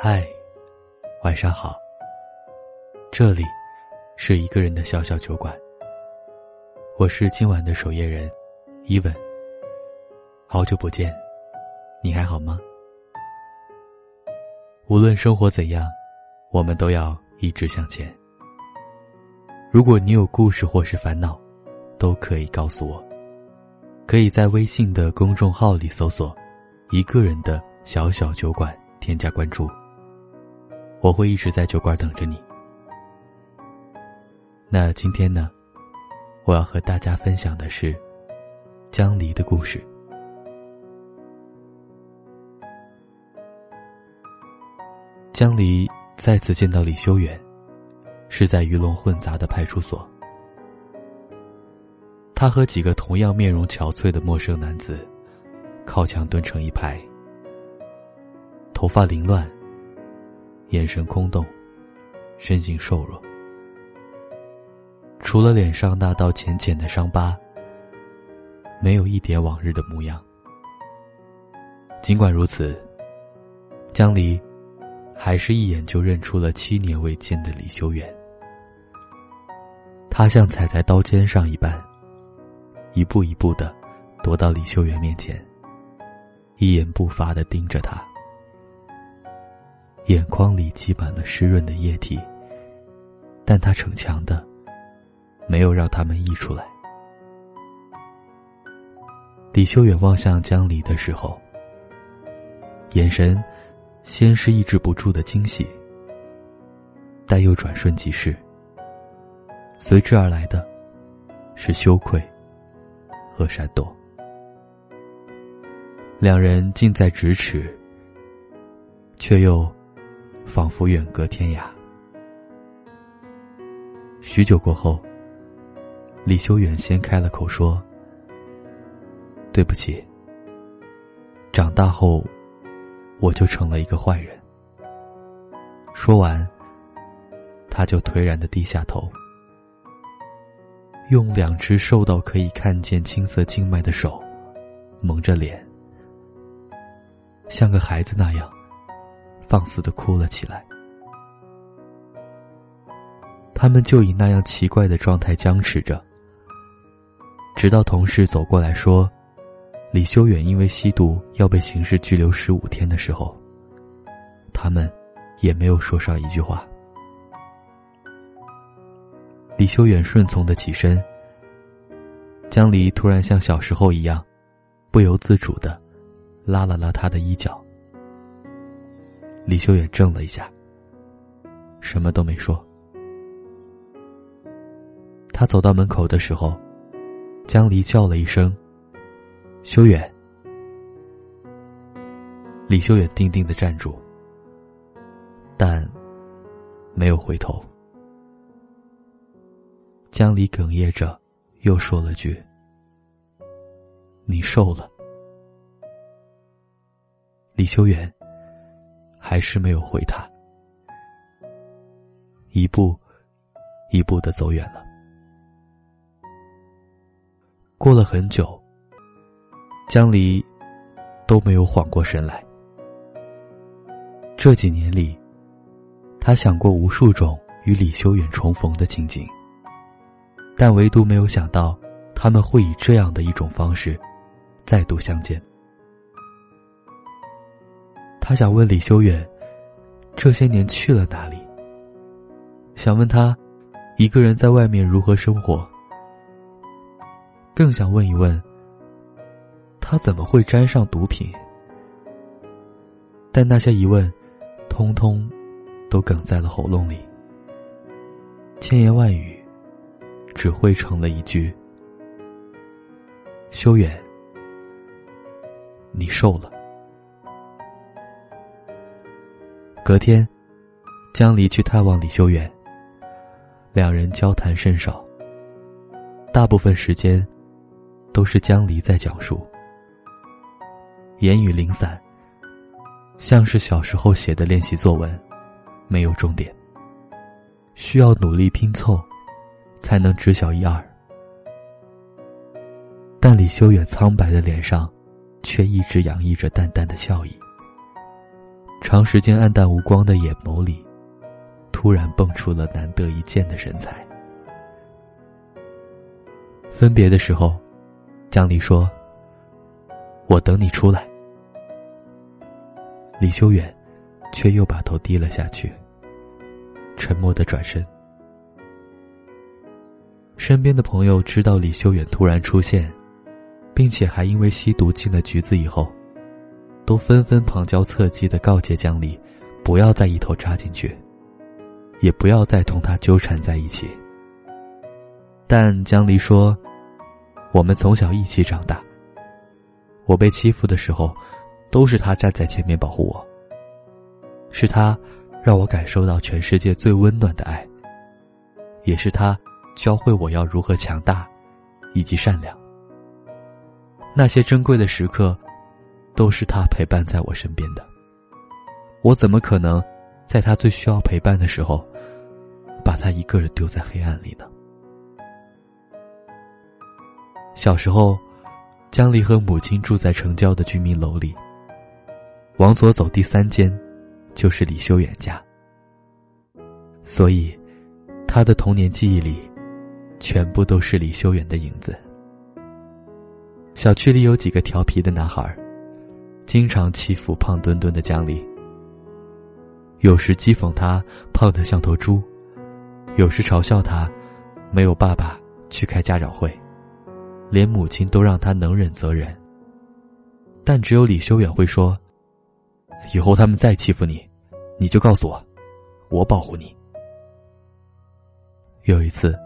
嗨，晚上好。这里是一个人的小小酒馆，我是今晚的守夜人，伊文。好久不见，你还好吗？无论生活怎样，我们都要一直向前。如果你有故事或是烦恼，都可以告诉我。可以在微信的公众号里搜索“一个人的小小酒馆”，添加关注。我会一直在酒馆等着你。那今天呢，我要和大家分享的是江离的故事。江离再次见到李修远，是在鱼龙混杂的派出所。他和几个同样面容憔悴的陌生男子，靠墙蹲成一排，头发凌乱。眼神空洞，身形瘦弱，除了脸上那道浅浅的伤疤，没有一点往日的模样。尽管如此，江离还是一眼就认出了七年未见的李修远。他像踩在刀尖上一般，一步一步的踱到李修远面前，一言不发的盯着他。眼眶里积满了湿润的液体，但他逞强的，没有让他们溢出来。李修远望向江离的时候，眼神先是抑制不住的惊喜，但又转瞬即逝。随之而来的，是羞愧和闪躲。两人近在咫尺，却又。仿佛远隔天涯。许久过后，李修远先开了口说：“对不起。长大后，我就成了一个坏人。”说完，他就颓然的低下头，用两只瘦到可以看见青色经脉的手蒙着脸，像个孩子那样。放肆的哭了起来。他们就以那样奇怪的状态僵持着，直到同事走过来说：“李修远因为吸毒要被刑事拘留十五天的时候。”他们也没有说上一句话。李修远顺从的起身。江离突然像小时候一样，不由自主的拉了拉他的衣角。李修远怔了一下，什么都没说。他走到门口的时候，江离叫了一声：“修远。”李修远定定的站住，但没有回头。江离哽咽着，又说了句：“你瘦了。”李修远。还是没有回他，一步一步的走远了。过了很久，江离都没有缓过神来。这几年里，他想过无数种与李修远重逢的情景，但唯独没有想到他们会以这样的一种方式再度相见。他想问李修远，这些年去了哪里？想问他，一个人在外面如何生活？更想问一问，他怎么会沾上毒品？但那些疑问，通通都哽在了喉咙里，千言万语，只汇成了一句：修远，你瘦了。隔天，江离去探望李修远。两人交谈甚少，大部分时间都是江离在讲述，言语零散，像是小时候写的练习作文，没有重点，需要努力拼凑才能知晓一二。但李修远苍白的脸上，却一直洋溢着淡淡的笑意。长时间黯淡无光的眼眸里，突然蹦出了难得一见的神采。分别的时候，江离说：“我等你出来。”李修远却又把头低了下去，沉默的转身。身边的朋友知道李修远突然出现，并且还因为吸毒进了局子以后，都纷纷旁敲侧击的告诫江离，不要再一头扎进去，也不要再同他纠缠在一起。但江离说：“我们从小一起长大，我被欺负的时候，都是他站在前面保护我。是他，让我感受到全世界最温暖的爱。也是他。”教会我要如何强大，以及善良。那些珍贵的时刻，都是他陪伴在我身边的。我怎么可能，在他最需要陪伴的时候，把他一个人丢在黑暗里呢？小时候，江离和母亲住在城郊的居民楼里。往左走第三间，就是李修远家。所以，他的童年记忆里。全部都是李修远的影子。小区里有几个调皮的男孩儿，经常欺负胖墩墩的江离。有时讥讽他胖得像头猪，有时嘲笑他没有爸爸去开家长会，连母亲都让他能忍则忍。但只有李修远会说：“以后他们再欺负你，你就告诉我，我保护你。”有一次。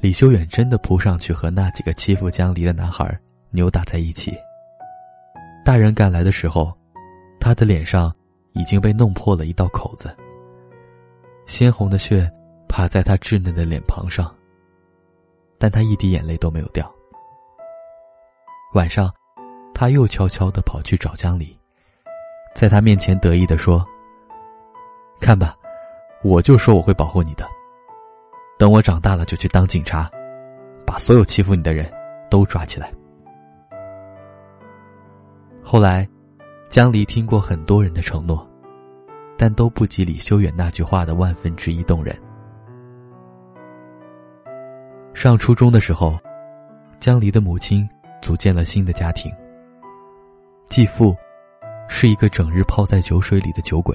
李修远真的扑上去和那几个欺负江离的男孩扭打在一起。大人赶来的时候，他的脸上已经被弄破了一道口子，鲜红的血爬在他稚嫩的脸庞上，但他一滴眼泪都没有掉。晚上，他又悄悄的跑去找江离，在他面前得意的说：“看吧，我就说我会保护你的。”等我长大了，就去当警察，把所有欺负你的人都抓起来。后来，江离听过很多人的承诺，但都不及李修远那句话的万分之一动人。上初中的时候，江离的母亲组建了新的家庭。继父是一个整日泡在酒水里的酒鬼，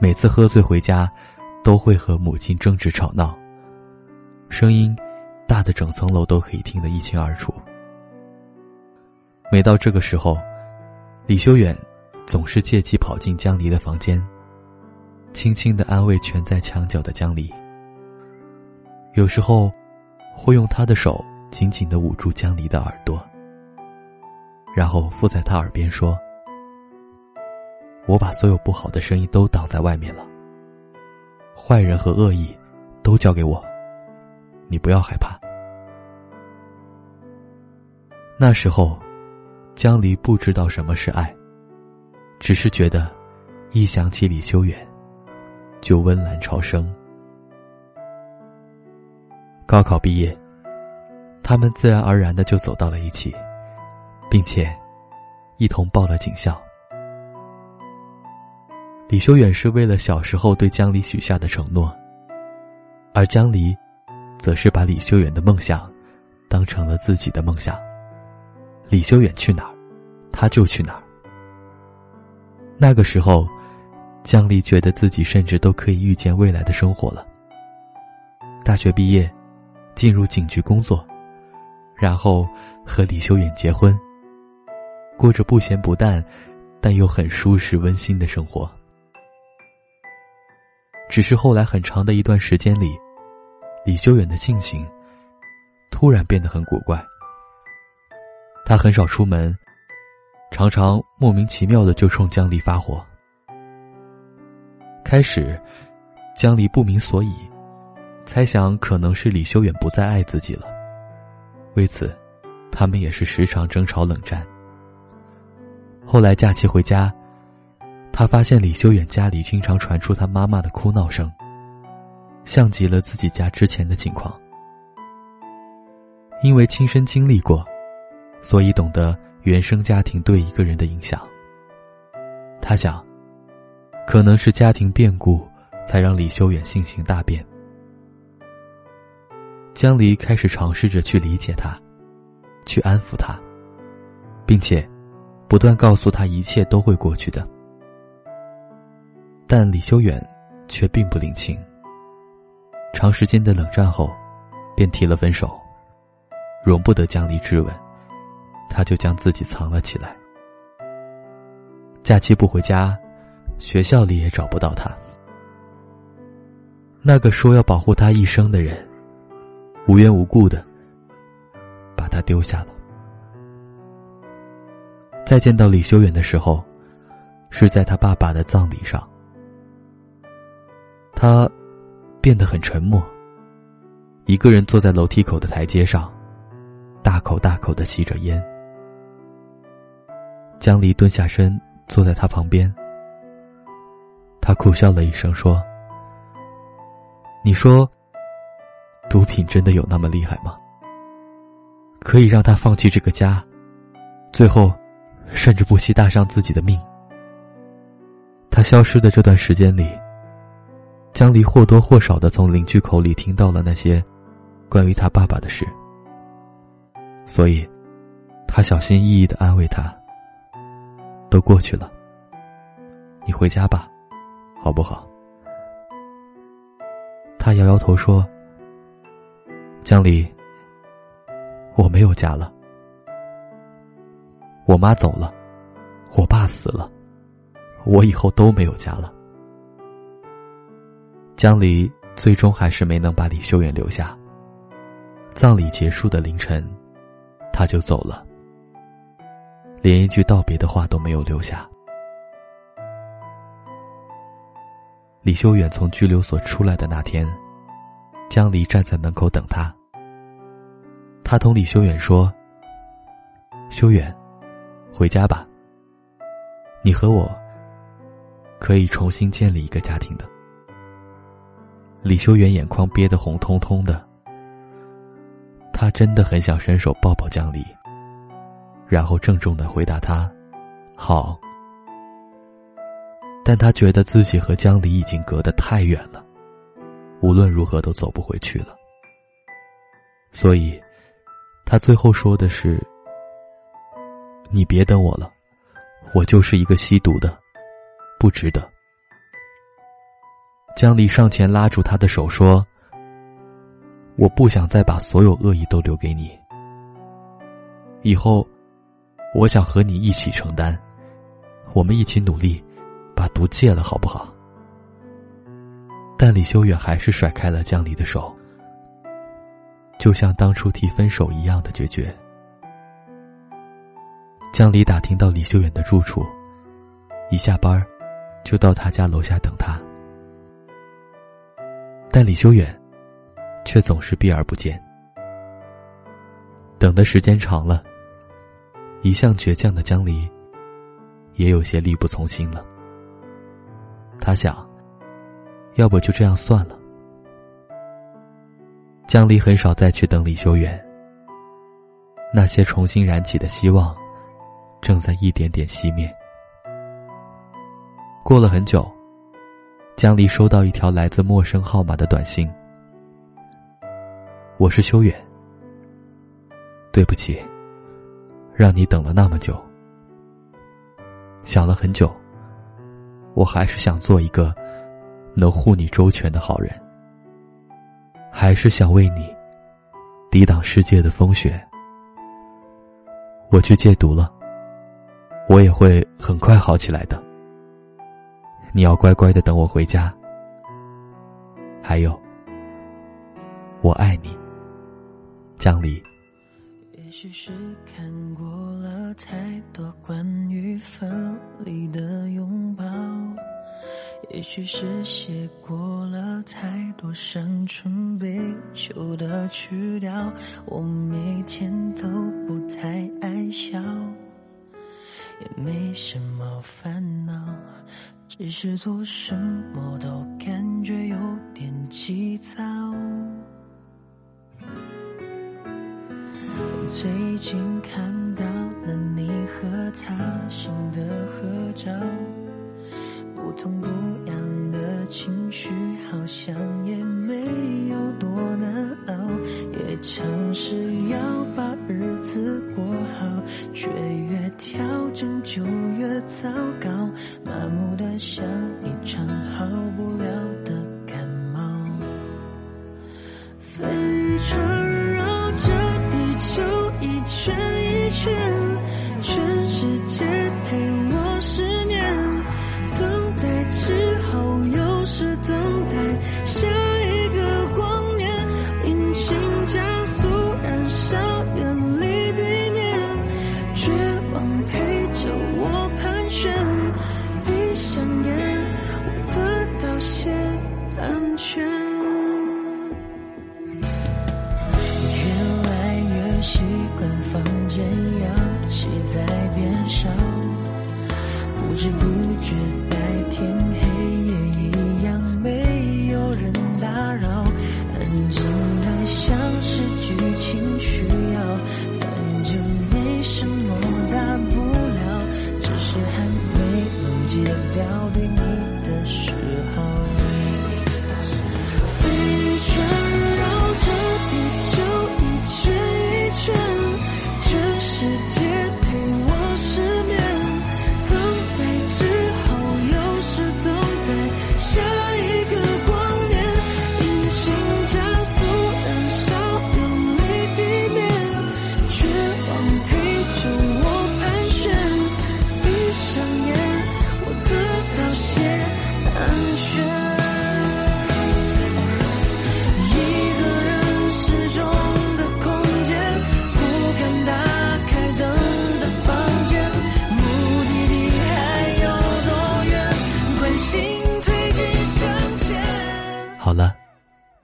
每次喝醉回家。都会和母亲争执吵闹，声音大的整层楼都可以听得一清二楚。每到这个时候，李修远总是借机跑进江离的房间，轻轻的安慰蜷在墙角的江离。有时候，会用他的手紧紧的捂住江离的耳朵，然后附在他耳边说：“我把所有不好的声音都挡在外面了。”坏人和恶意，都交给我。你不要害怕。那时候，江离不知道什么是爱，只是觉得，一想起李修远，就温岚超生。高考毕业，他们自然而然的就走到了一起，并且，一同报了警校。李修远是为了小时候对江离许下的承诺，而江离，则是把李修远的梦想，当成了自己的梦想。李修远去哪儿，他就去哪儿。那个时候，江离觉得自己甚至都可以预见未来的生活了。大学毕业，进入警局工作，然后和李修远结婚，过着不咸不淡，但又很舒适温馨的生活。只是后来很长的一段时间里，李修远的性情突然变得很古怪。他很少出门，常常莫名其妙的就冲江离发火。开始，江离不明所以，猜想可能是李修远不再爱自己了。为此，他们也是时常争吵冷战。后来假期回家。他发现李修远家里经常传出他妈妈的哭闹声，像极了自己家之前的情况。因为亲身经历过，所以懂得原生家庭对一个人的影响。他想，可能是家庭变故，才让李修远性情大变。江离开始尝试着去理解他，去安抚他，并且不断告诉他一切都会过去的。但李修远却并不领情。长时间的冷战后，便提了分手。容不得江离质问，他就将自己藏了起来。假期不回家，学校里也找不到他。那个说要保护他一生的人。无缘无故的把他丢下了。再见到李修远的时候，是在他爸爸的葬礼上。他变得很沉默，一个人坐在楼梯口的台阶上，大口大口的吸着烟。江离蹲下身坐在他旁边，他苦笑了一声说：“你说。”毒品真的有那么厉害吗？可以让他放弃这个家，最后，甚至不惜搭上自己的命。他消失的这段时间里，江离或多或少的从邻居口里听到了那些关于他爸爸的事，所以，他小心翼翼的安慰他：“都过去了，你回家吧，好不好？”他摇摇头说。江离，我没有家了。我妈走了，我爸死了，我以后都没有家了。江离最终还是没能把李修远留下。葬礼结束的凌晨，他就走了，连一句道别的话都没有留下。李修远从拘留所出来的那天，江离站在门口等他。他同李修远说：“修远，回家吧。你和我可以重新建立一个家庭的。”李修远眼眶憋得红彤彤的，他真的很想伸手抱抱江离，然后郑重的回答他：“好。”但他觉得自己和江离已经隔得太远了，无论如何都走不回去了，所以。他最后说的是：“你别等我了，我就是一个吸毒的，不值得。”江离上前拉住他的手说：“我不想再把所有恶意都留给你。以后，我想和你一起承担，我们一起努力，把毒戒了，好不好？”但李修远还是甩开了江离的手。就像当初提分手一样的决绝。江离打听到李修远的住处，一下班就到他家楼下等他。但李修远却总是避而不见。等的时间长了，一向倔强的江离也有些力不从心了。他想，要不就这样算了。江离很少再去等李修远。那些重新燃起的希望，正在一点点熄灭。过了很久，江离收到一条来自陌生号码的短信：“我是修远，对不起，让你等了那么久。想了很久，我还是想做一个能护你周全的好人。”还是想为你抵挡世界的风雪。我去戒毒了，我也会很快好起来的。你要乖乖的等我回家。还有，我爱你，江离。也许是看过了太多关于分离的拥抱。也许是写过了太多伤春悲秋的曲调，我每天都不太爱笑，也没什么烦恼，只是做什么都感觉有点急躁。最近看到了你和他新的合照。不痛不痒的情绪，好像也没有多难熬。也尝试要把日子过好，却越调整就越糟糕。麻木的像一场好不了安全。越来越习惯房间氧气在变少，不知不觉白天黑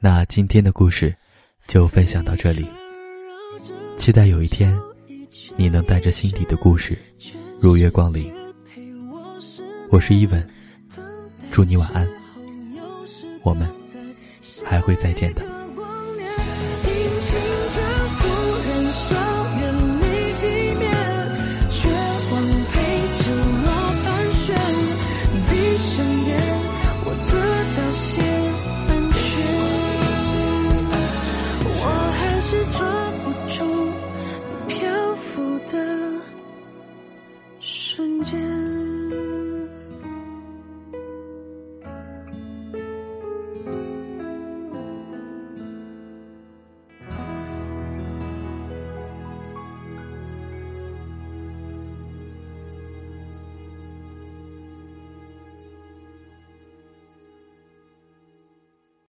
那今天的故事就分享到这里。期待有一天，你能带着心底的故事如约光临。我是伊文，祝你晚安，我们还会再见的。